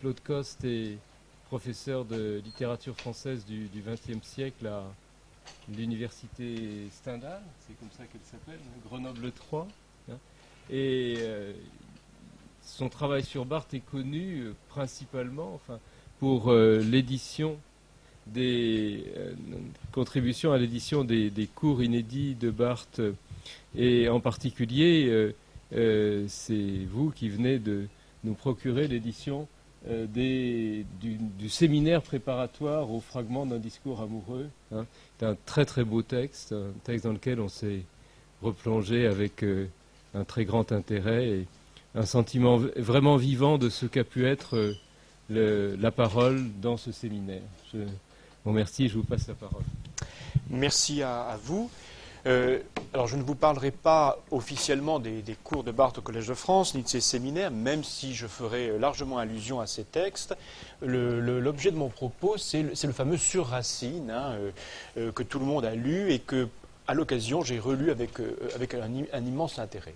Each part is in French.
Claude Coste est professeur de littérature française du XXe siècle à l'université Stendhal, c'est comme ça qu'elle s'appelle, Grenoble 3. Hein. et euh, son travail sur Barthes est connu euh, principalement enfin, pour euh, l'édition des contributions à l'édition des, cours inédits de Barthes. Et en particulier, c'est vous qui venez de nous procurer l'édition du, séminaire préparatoire au fragment d'un discours amoureux. Hein. C'est un très très beau texte, un texte dans lequel on s'est replongé avec euh, un très grand intérêt et un sentiment vraiment vivant de ce qu'a pu être euh, la parole dans ce séminaire. Je vous remercie, je vous passe la parole. Merci à vous. Euh, alors, je ne vous parlerai pas officiellement des, cours de Barthes au Collège de France, ni de ses séminaires, même si je ferai largement allusion à ces textes. L'objet de mon propos, c'est le, fameux sur Racine, hein, euh, euh, que tout le monde a lu et que, à l'occasion, j'ai relu avec, un, immense intérêt.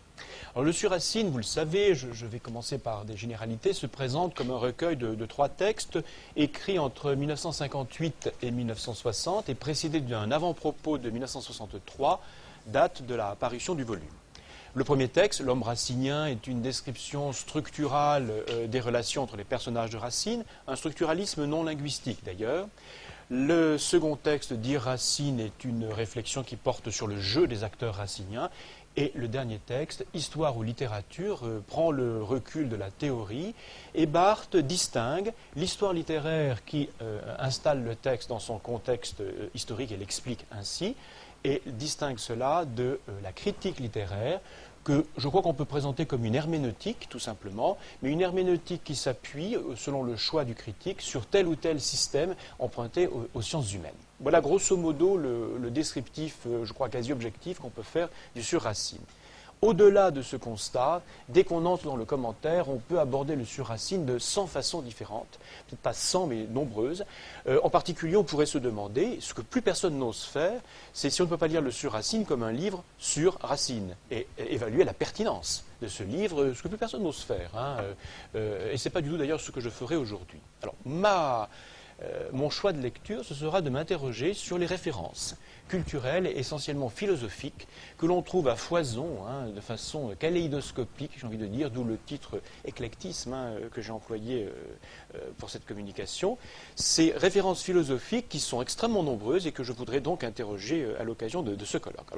Alors, le Surracine, vous le savez, je, vais commencer par des généralités, se présente comme un recueil de, trois textes écrits entre 1958 et 1960 et précédé d'un avant-propos de 1963, date de la parution du volume. Le premier texte, L'homme racinien, est une description structurale euh, des relations entre les personnages de Racine, un structuralisme non linguistique d'ailleurs. Le second texte, Dire Racine, est une réflexion qui porte sur le jeu des acteurs raciniens. Et le dernier texte, Histoire ou littérature, euh, prend le recul de la théorie et Barthes distingue l'histoire littéraire qui euh, installe le texte dans son contexte euh, historique et l'explique ainsi, et distingue cela de la critique littéraire que je crois qu'on peut présenter comme une herméneutique, tout simplement, mais une herméneutique qui s'appuie, selon le choix du critique, sur tel ou tel système emprunté aux sciences humaines. Voilà grosso modo le, descriptif, euh, je crois quasi objectif, qu'on peut faire du sur-Racine. Au-delà de ce constat, dès qu'on entre dans le commentaire, on peut aborder le sur-Racine de 100 façons différentes, peut-être pas 100 mais nombreuses. Euh, en particulier, on pourrait se demander, ce que plus personne n'ose faire, c'est si on ne peut pas lire le sur-Racine comme un livre sur Racine et, évaluer la pertinence de ce livre, ce que plus personne n'ose faire. Hein. Euh, et ce n'est pas du tout d'ailleurs ce que je ferai aujourd'hui. Alors, ma euh, mon choix de lecture, ce sera de m'interroger sur les références culturelles et essentiellement philosophiques que l'on trouve à foison, hein, de façon kaléidoscopique, j'ai envie de dire, d'où le titre éclectisme hein, que j'ai employé euh, euh, pour cette communication. Ces références philosophiques qui sont extrêmement nombreuses et que je voudrais donc interroger à l'occasion de, ce colloque.